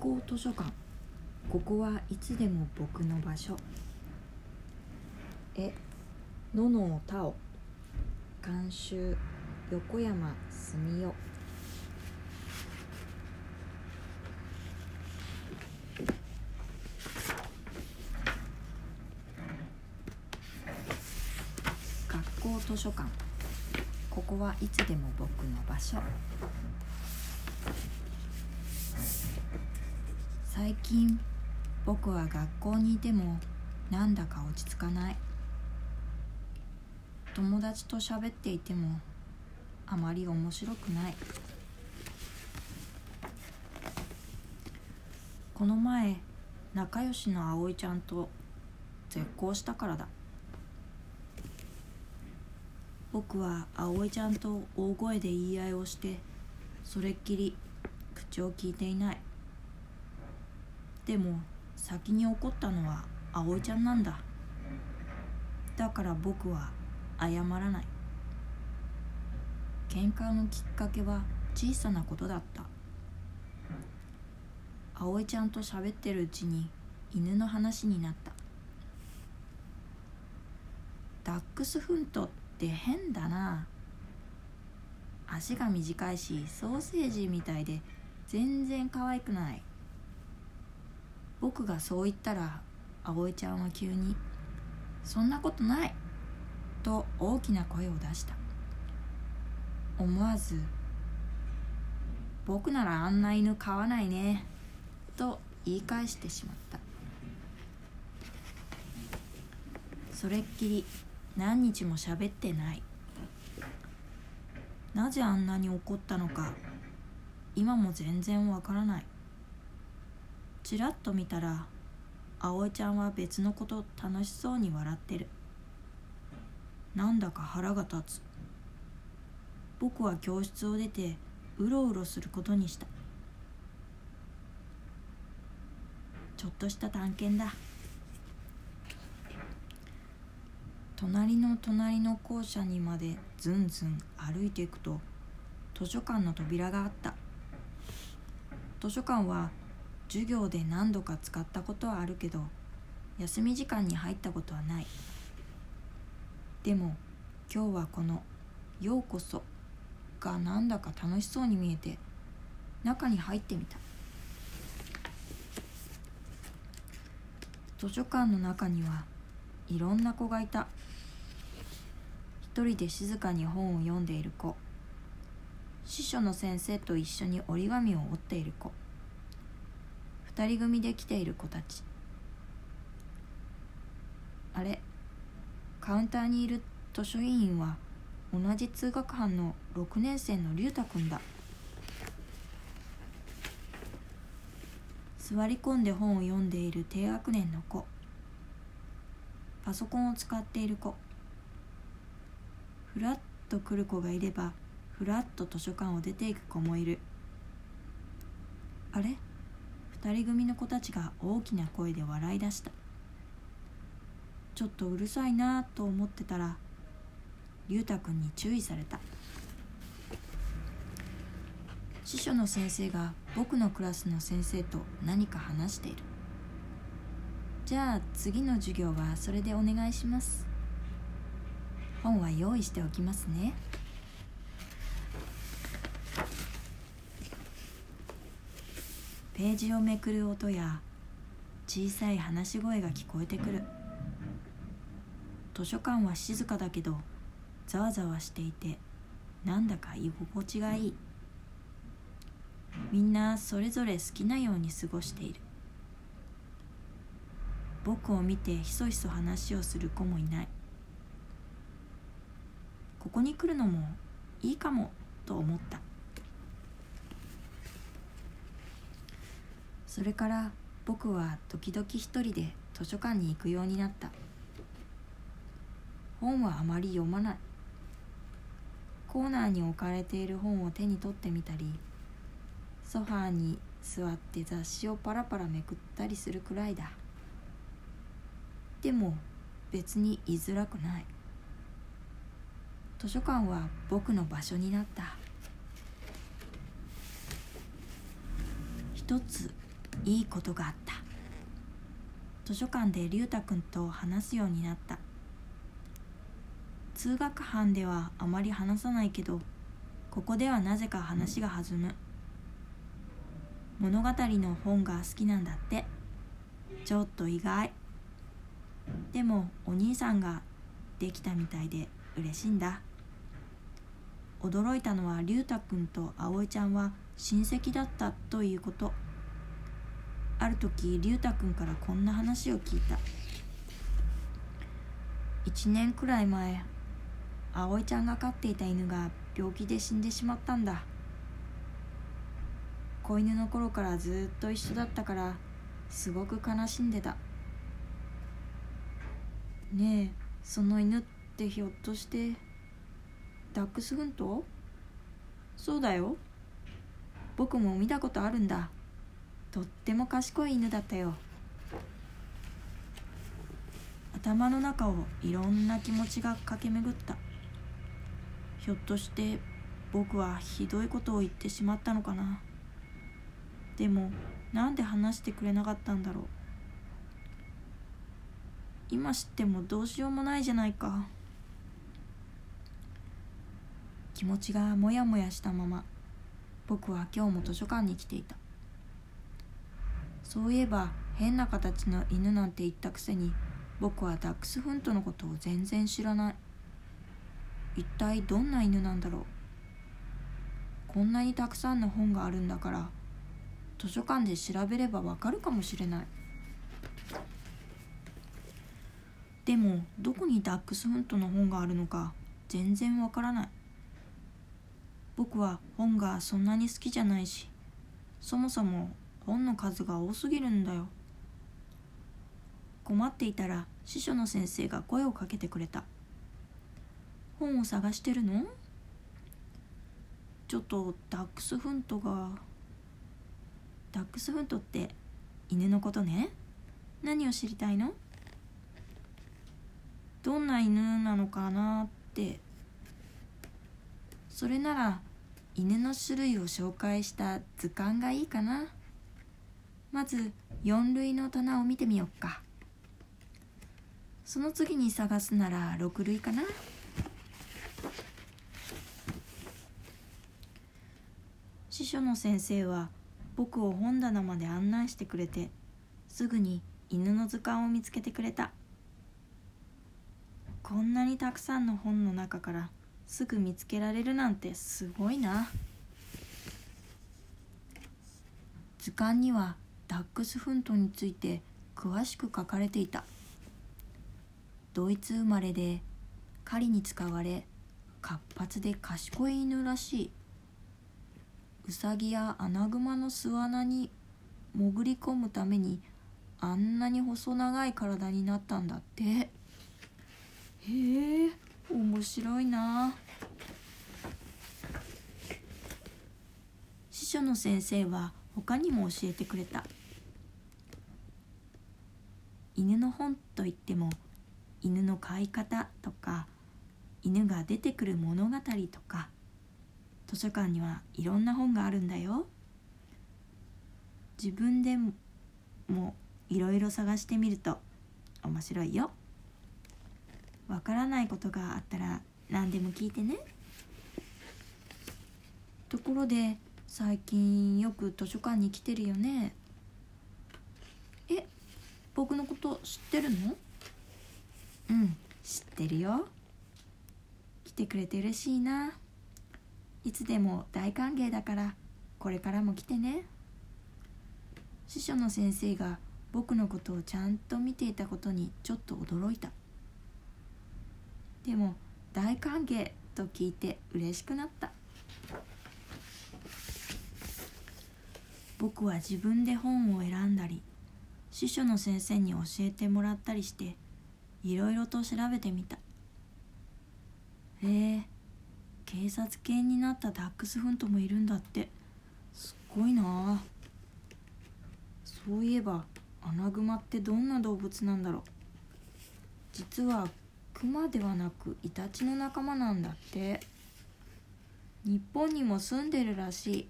校図書館。ここはいつでも僕の場所。えののたお監修横山澄夫学校図書館。ここはいつでも僕の場所。最近僕は学校にいてもなんだか落ち着かない。友達と喋っていてもあまり面白くない。この前仲良しの葵ちゃんと絶交したからだ。僕は葵ちゃんと大声で言い合いをしてそれっきり口を聞いていない。でも先に怒ったのは葵ちゃんなんだ。だから僕は謝らない。喧嘩のきっかけは小さなことだった。葵ちゃんと喋ってるうちに犬の話になった。ダックスフントって変だな。足が短いしソーセージみたいで全然可愛くない。僕がそう言ったら葵ちゃんは急に「そんなことない!」と大きな声を出した。思わず「僕ならあんな犬飼わないね」と言い返してしまった。それっきり何日も喋ってない。なぜあんなに怒ったのか今も全然わからない。ちらっと見たら葵ちゃんは別のこと楽しそうに笑ってる。なんだか腹が立つ。僕は教室を出てうろうろすることにした。ちょっとした探検だ。隣の隣の校舎にまでずんずん歩いていくと図書館の扉があった。図書館は授業で何度か使ったことはあるけど休み時間に入ったことはない。でも今日はこの「ようこそ」がなんだか楽しそうに見えて中に入ってみた。図書館の中にはいろんな子がいた。一人で静かに本を読んでいる子。司書の先生と一緒に折り紙を折っている子。二人組で来ている子たち。あれカウンターにいる図書委員は同じ通学班の6年生の龍太君だ。座り込んで本を読んでいる低学年の子。パソコンを使っている子。ふらっと来る子がいればふらっと図書館を出ていく子もいる。あれ？二人組の子たちが大きな声で笑い出した。ちょっとうるさいなと思ってたら龍太君に注意された。司書の先生が僕のクラスの先生と何か話している。じゃあ次の授業はそれでお願いします。本は用意しておきますね。ページをめくる音や小さい話し声が聞こえてくる。図書館は静かだけどざわざわしていてなんだか居心地がいい。みんなそれぞれ好きなように過ごしている。僕を見てひそひそ話をする子もいない。ここに来るのもいいかもと思った。それから僕は時々一人で図書館に行くようになった。本はあまり読まない。コーナーに置かれている本を手に取ってみたりソファーに座って雑誌をパラパラめくったりするくらいだ。でも別に居づらくない。図書館は僕の場所になった。一ついいことがあった。図書館で龍太君と話すようになった。通学班ではあまり話さないけどここではなぜか話が弾む。物語の本が好きなんだって。ちょっと意外。でもお兄さんができたみたいで嬉しいんだ。驚いたのは龍太君と葵ちゃんは親戚だったということ。ある時龍太君からこんな話を聞いた。1年くらい前葵ちゃんが飼っていた犬が病気で死んでしまったんだ。子犬の頃からずっと一緒だったからすごく悲しんでた。ねえその犬ってひょっとしてダックスフントそうだよ。僕も見たことあるんだ。とっても賢い犬だったよ。頭の中をいろんな気持ちが駆け巡った。ひょっとして僕はひどいことを言ってしまったのかな。でもなんで話してくれなかったんだろう。今知ってもどうしようもないじゃないか。気持ちがモヤモヤしたまま僕は今日も図書館に来ていた。そういえば変な形の犬なんて言ったくせに僕はダックスフントのことを全然知らない。一体どんな犬なんだろう。こんなにたくさんの本があるんだから図書館で調べればわかるかもしれない。でもどこにダックスフントの本があるのか全然わからない。僕は本がそんなに好きじゃないしそもそも本の数が多すぎるんだよ。困っていたら司書の先生が声をかけてくれた。本を探してるの？ちょっとダックスフントがダックスフントって犬のことね？何を知りたいの？どんな犬なのかなって。それなら犬の種類を紹介した図鑑がいいかな。まず4類の棚を見てみよっか。その次に探すなら6類かな。司書の先生は僕を本棚まで案内してくれてすぐに犬の図鑑を見つけてくれた。こんなにたくさんの本の中からすぐ見つけられるなんてすごいな。図鑑にはダックスフントについて詳しく書かれていた。ドイツ生まれで狩りに使われ活発で賢い犬らしい。ウサギやアナグマの巣穴に潜り込むためにあんなに細長い体になったんだって。へえ面白いな。司書の先生は他にも教えてくれた。犬の本といっても犬の飼い方とか犬が出てくる物語とか図書館にはいろんな本があるんだよ。自分でもいろいろ探してみると面白いよ。わからないことがあったら何でも聞いてね。ところで最近よく図書館に来てるよね。僕のこと知ってるの？うん。知ってるよ。来てくれて嬉しいな。いつでも大歓迎だからこれからも来てね。師匠の先生が僕のことをちゃんと見ていたことにちょっと驚いた。でも大歓迎と聞いて嬉しくなった。僕は自分で本を選んだり師匠の先生に教えてもらったりしていろいろと調べてみた。へえ警察犬になったダックスフントもいるんだって。すっごいな。そういえばアナグマってどんな動物なんだろう。実はクマではなくイタチの仲間なんだって。日本にも住んでるらしい。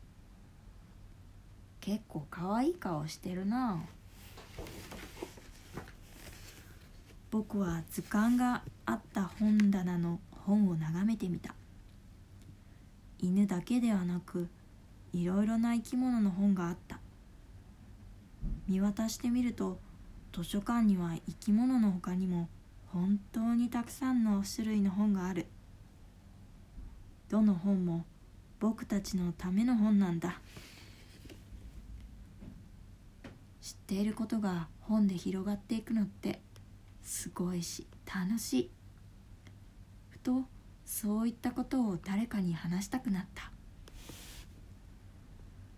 結構可愛い顔してるな。僕は図鑑があった本棚の本を眺めてみた。犬だけではなくいろいろな生き物の本があった。見渡してみると図書館には生き物の他にも本当にたくさんの種類の本がある。どの本も僕たちのための本なんだ。知っていることが本で広がっていくのってすごいし楽しい。ふとそういったことを誰かに話したくなった。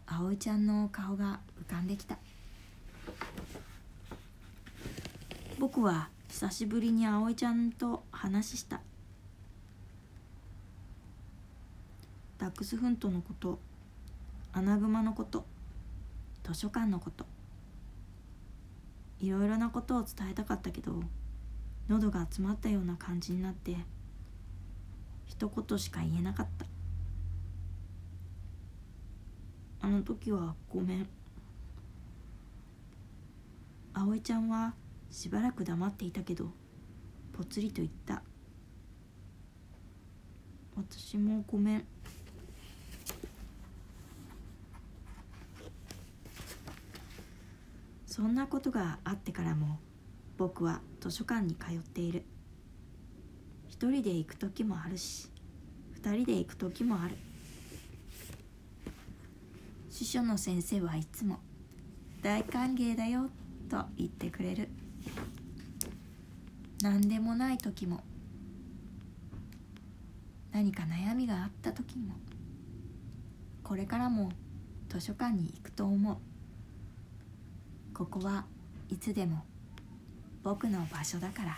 葵ちゃんの顔が浮かんできた。僕は久しぶりに葵ちゃんと話した。ダックスフントのこと。アナグマのこと。図書館のこと。いろいろなことを伝えたかったけど喉が詰まったような感じになって一言しか言えなかった。あの時はごめん。葵ちゃんはしばらく黙っていたけどぽつりと言った。私もごめん。そんなことがあってからも僕は図書館に通っている。一人で行く時もあるし二人で行く時もある。司書の先生はいつも「大歓迎だよ」と言ってくれる。何でもない時も何か悩みがあった時もこれからも図書館に行くと思う。ここはいつでも僕の場所だから。